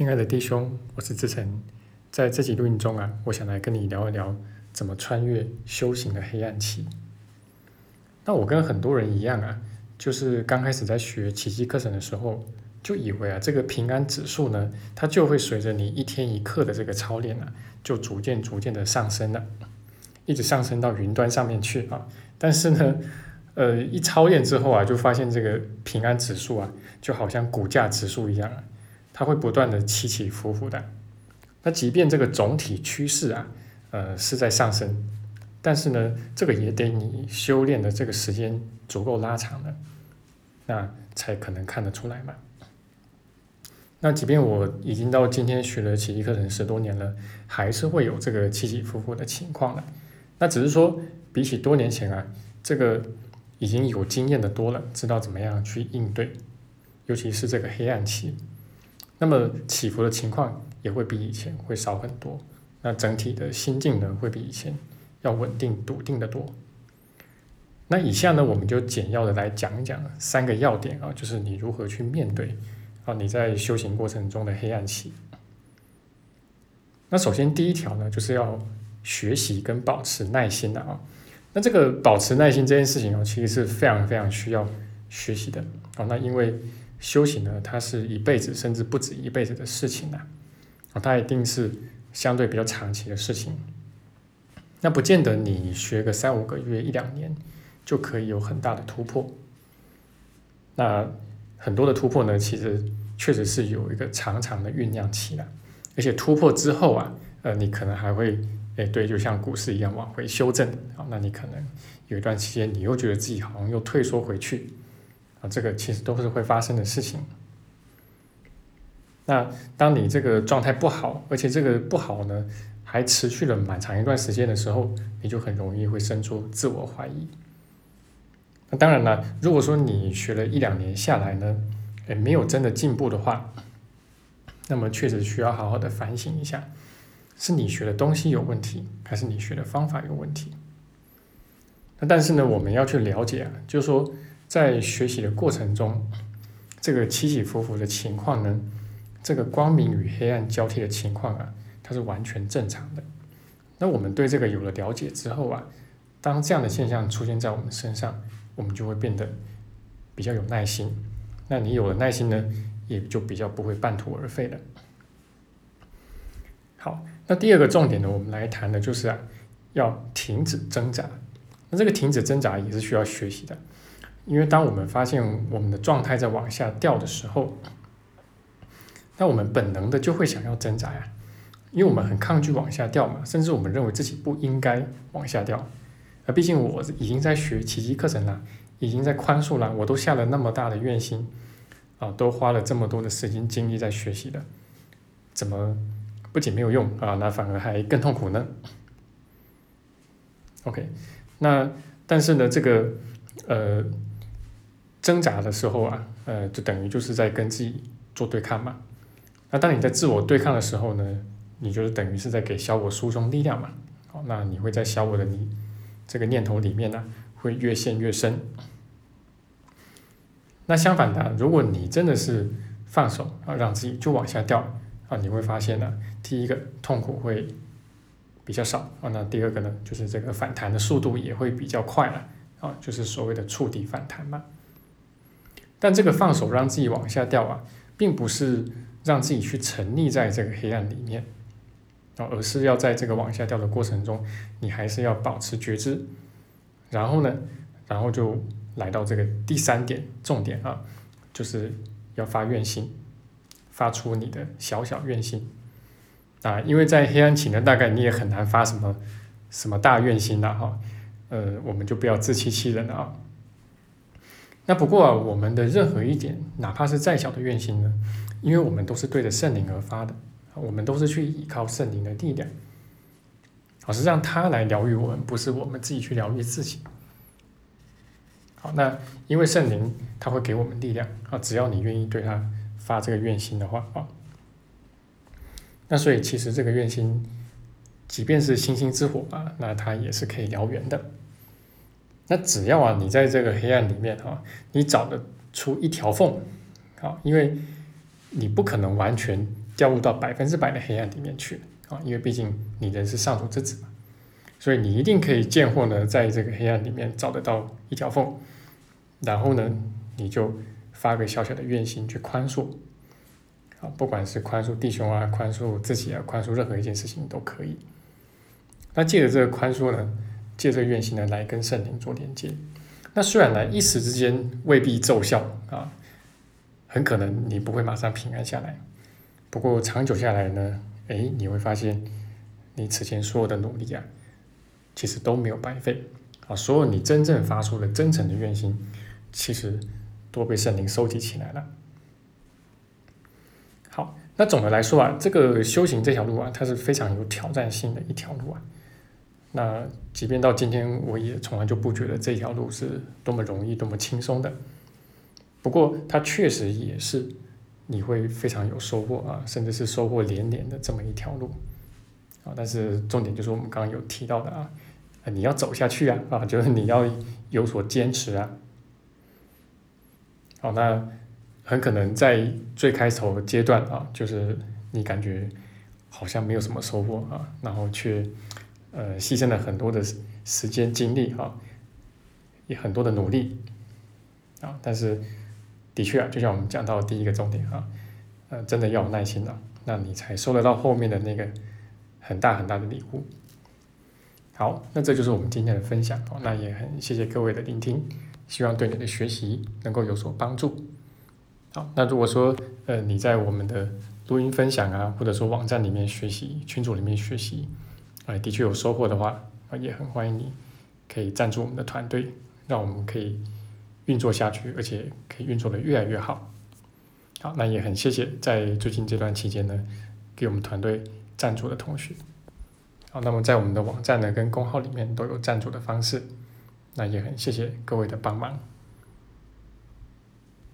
亲爱的弟兄，我是志成，在这集录音中啊，我想来跟你聊一聊怎么穿越修行的黑暗期。那我跟很多人一样啊，就是刚开始在学奇迹课程的时候，就以为啊，这个平安指数呢，它就会随着你一天一刻的这个操练啊，就逐渐逐渐的上升了，一直上升到云端上面去啊。但是呢，呃，一操练之后啊，就发现这个平安指数啊，就好像股价指数一样。它会不断的起起伏伏的，那即便这个总体趋势啊，呃是在上升，但是呢，这个也得你修炼的这个时间足够拉长了，那才可能看得出来嘛。那即便我已经到今天学了奇迹课程十多年了，还是会有这个起起伏伏的情况的。那只是说，比起多年前啊，这个已经有经验的多了，知道怎么样去应对，尤其是这个黑暗期。那么起伏的情况也会比以前会少很多，那整体的心境呢会比以前要稳定笃定的多。那以下呢我们就简要的来讲一讲三个要点啊，就是你如何去面对啊你在修行过程中的黑暗期。那首先第一条呢就是要学习跟保持耐心的啊，那这个保持耐心这件事情哦其实是非常非常需要学习的啊，那因为。修行呢，它是一辈子甚至不止一辈子的事情呐，啊，它一定是相对比较长期的事情。那不见得你学个三五个月、一两年就可以有很大的突破。那很多的突破呢，其实确实是有一个长长的酝酿期的，而且突破之后啊，呃，你可能还会，哎，对，就像股市一样往回修正啊，那你可能有一段期间，你又觉得自己好像又退缩回去。啊，这个其实都是会发生的事情。那当你这个状态不好，而且这个不好呢，还持续了蛮长一段时间的时候，你就很容易会生出自我怀疑。那当然了，如果说你学了一两年下来呢，诶，没有真的进步的话，那么确实需要好好的反省一下，是你学的东西有问题，还是你学的方法有问题？那但是呢，我们要去了解啊，就是说。在学习的过程中，这个起起伏伏的情况呢，这个光明与黑暗交替的情况啊，它是完全正常的。那我们对这个有了了解之后啊，当这样的现象出现在我们身上，我们就会变得比较有耐心。那你有了耐心呢，也就比较不会半途而废了。好，那第二个重点呢，我们来谈的就是啊，要停止挣扎。那这个停止挣扎也是需要学习的。因为当我们发现我们的状态在往下掉的时候，那我们本能的就会想要挣扎呀，因为我们很抗拒往下掉嘛，甚至我们认为自己不应该往下掉。啊，毕竟我已经在学奇迹课程了，已经在宽恕了，我都下了那么大的愿心，啊，都花了这么多的时间精力在学习的，怎么不仅没有用啊，那反而还更痛苦呢？OK，那但是呢，这个呃。挣扎的时候啊，呃，就等于就是在跟自己做对抗嘛。那当你在自我对抗的时候呢，你就是等于是在给小我输送力量嘛。好，那你会在小我的你这个念头里面呢，会越陷越深。那相反的，如果你真的是放手啊，让自己就往下掉啊，你会发现呢，第一个痛苦会比较少啊，那第二个呢，就是这个反弹的速度也会比较快了啊，就是所谓的触底反弹嘛。但这个放手让自己往下掉啊，并不是让自己去沉溺在这个黑暗里面，而是要在这个往下掉的过程中，你还是要保持觉知。然后呢，然后就来到这个第三点重点啊，就是要发愿心，发出你的小小愿心啊，因为在黑暗期呢，大概你也很难发什么什么大愿心的哈，呃，我们就不要自欺欺人了啊。那不过啊，我们的任何一点，哪怕是再小的愿心呢，因为我们都是对着圣灵而发的，我们都是去依靠圣灵的力量，而是让他来疗愈我们，不是我们自己去疗愈自己。好，那因为圣灵他会给我们力量啊，只要你愿意对他发这个愿心的话啊，那所以其实这个愿心，即便是星星之火啊，那它也是可以燎原的。那只要啊，你在这个黑暗里面啊，你找得出一条缝，啊，因为你不可能完全掉入到百分之百的黑暗里面去啊，因为毕竟你人是上主之子嘛，所以你一定可以见或呢，在这个黑暗里面找得到一条缝，然后呢，你就发个小小的愿心去宽恕，啊，不管是宽恕弟兄啊，宽恕自己啊，宽恕任何一件事情都可以。那借着这个宽恕呢，借这个愿心呢，来跟圣灵做连接。那虽然呢，一时之间未必奏效啊，很可能你不会马上平安下来。不过长久下来呢，哎，你会发现，你此前所有的努力啊，其实都没有白费啊。所有你真正发出的真诚的愿心，其实都被圣灵收集起来了。好，那总的来说啊，这个修行这条路啊，它是非常有挑战性的一条路啊。那即便到今天，我也从来就不觉得这条路是多么容易、多么轻松的。不过，它确实也是你会非常有收获啊，甚至是收获连连的这么一条路啊。但是重点就是我们刚刚有提到的啊，你要走下去啊，啊，就是你要有所坚持啊。好，那很可能在最开头阶段啊，就是你感觉好像没有什么收获啊，然后却。呃，牺牲了很多的时间精力哈，也很多的努力啊，但是的确啊，就像我们讲到第一个重点啊，呃，真的要有耐心了，那你才收得到后面的那个很大很大的礼物。好，那这就是我们今天的分享哦，那也很谢谢各位的聆听，希望对你的学习能够有所帮助。好，那如果说呃你在我们的录音分享啊，或者说网站里面学习，群组里面学习。哎，的确有收获的话，啊，也很欢迎你，可以赞助我们的团队，让我们可以运作下去，而且可以运作的越来越好。好，那也很谢谢在最近这段期间呢，给我们团队赞助的同学。好，那么在我们的网站呢跟公号里面都有赞助的方式，那也很谢谢各位的帮忙。